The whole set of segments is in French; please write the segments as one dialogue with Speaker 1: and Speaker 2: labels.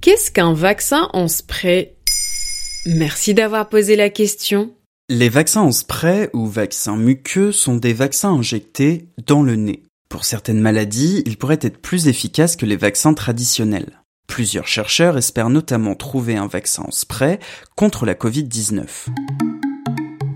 Speaker 1: Qu'est-ce qu'un vaccin en spray? Merci d'avoir posé la question.
Speaker 2: Les vaccins en spray ou vaccins muqueux sont des vaccins injectés dans le nez. Pour certaines maladies, ils pourraient être plus efficaces que les vaccins traditionnels. Plusieurs chercheurs espèrent notamment trouver un vaccin en spray contre la Covid-19.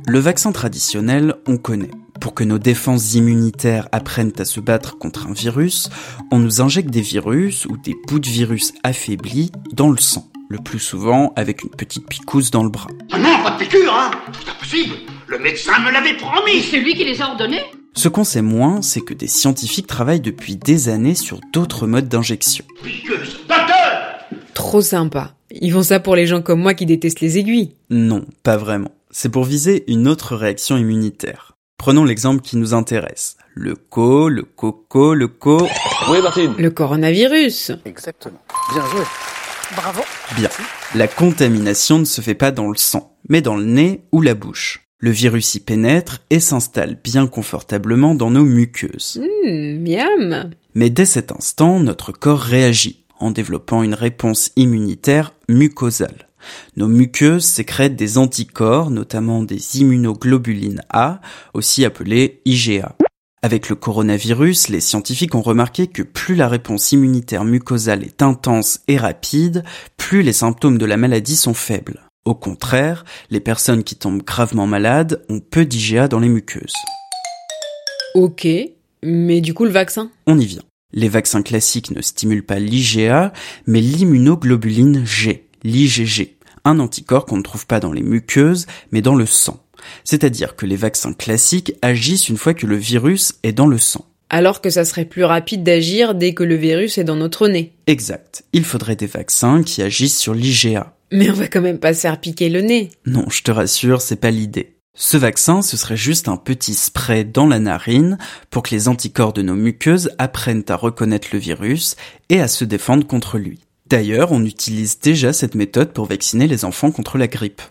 Speaker 2: Le vaccin traditionnel, on connaît. Pour que nos défenses immunitaires apprennent à se battre contre un virus, on nous injecte des virus ou des bouts de virus affaiblis dans le sang, le plus souvent avec une petite picouse dans le bras.
Speaker 3: Ah non, pas de piqûre, hein C'est impossible Le médecin me l'avait promis
Speaker 4: C'est lui qui les a ordonnés
Speaker 2: Ce qu'on sait moins, c'est que des scientifiques travaillent depuis des années sur d'autres modes d'injection.
Speaker 3: Piqueuse
Speaker 1: Trop sympa. Ils font ça pour les gens comme moi qui détestent les aiguilles.
Speaker 2: Non, pas vraiment. C'est pour viser une autre réaction immunitaire. Prenons l'exemple qui nous intéresse. Le co, le coco, le co...
Speaker 5: Oui, Martine.
Speaker 1: Le coronavirus.
Speaker 5: Exactement. Bien joué.
Speaker 4: Bravo
Speaker 2: Bien. La contamination ne se fait pas dans le sang, mais dans le nez ou la bouche. Le virus y pénètre et s'installe bien confortablement dans nos muqueuses.
Speaker 1: Hmm, miam.
Speaker 2: Mais dès cet instant, notre corps réagit en développant une réponse immunitaire mucosale. Nos muqueuses sécrètent des anticorps, notamment des immunoglobulines A, aussi appelées IgA. Avec le coronavirus, les scientifiques ont remarqué que plus la réponse immunitaire mucosale est intense et rapide, plus les symptômes de la maladie sont faibles. Au contraire, les personnes qui tombent gravement malades ont peu d'IgA dans les muqueuses.
Speaker 1: Ok. Mais du coup, le vaccin?
Speaker 2: On y vient. Les vaccins classiques ne stimulent pas l'IgA, mais l'immunoglobuline G, l'IgG, un anticorps qu'on ne trouve pas dans les muqueuses, mais dans le sang. C'est-à-dire que les vaccins classiques agissent une fois que le virus est dans le sang.
Speaker 1: Alors que ça serait plus rapide d'agir dès que le virus est dans notre nez.
Speaker 2: Exact. Il faudrait des vaccins qui agissent sur l'IgA.
Speaker 1: Mais on va quand même pas se faire piquer le nez.
Speaker 2: Non, je te rassure, c'est pas l'idée. Ce vaccin, ce serait juste un petit spray dans la narine pour que les anticorps de nos muqueuses apprennent à reconnaître le virus et à se défendre contre lui. D'ailleurs, on utilise déjà cette méthode pour vacciner les enfants contre la grippe.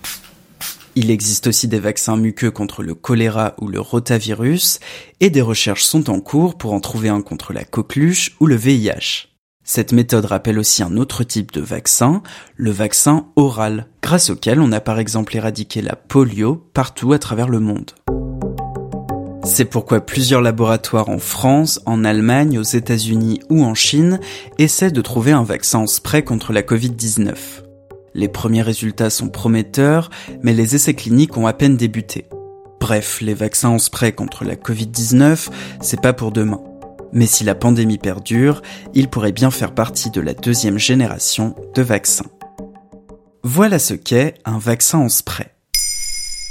Speaker 2: Il existe aussi des vaccins muqueux contre le choléra ou le rotavirus, et des recherches sont en cours pour en trouver un contre la coqueluche ou le VIH. Cette méthode rappelle aussi un autre type de vaccin, le vaccin oral, grâce auquel on a par exemple éradiqué la polio partout à travers le monde. C'est pourquoi plusieurs laboratoires en France, en Allemagne, aux États-Unis ou en Chine essaient de trouver un vaccin en spray contre la Covid-19. Les premiers résultats sont prometteurs, mais les essais cliniques ont à peine débuté. Bref, les vaccins en spray contre la Covid-19, c'est pas pour demain. Mais si la pandémie perdure, il pourrait bien faire partie de la deuxième génération de vaccins. Voilà ce qu'est un vaccin en spray.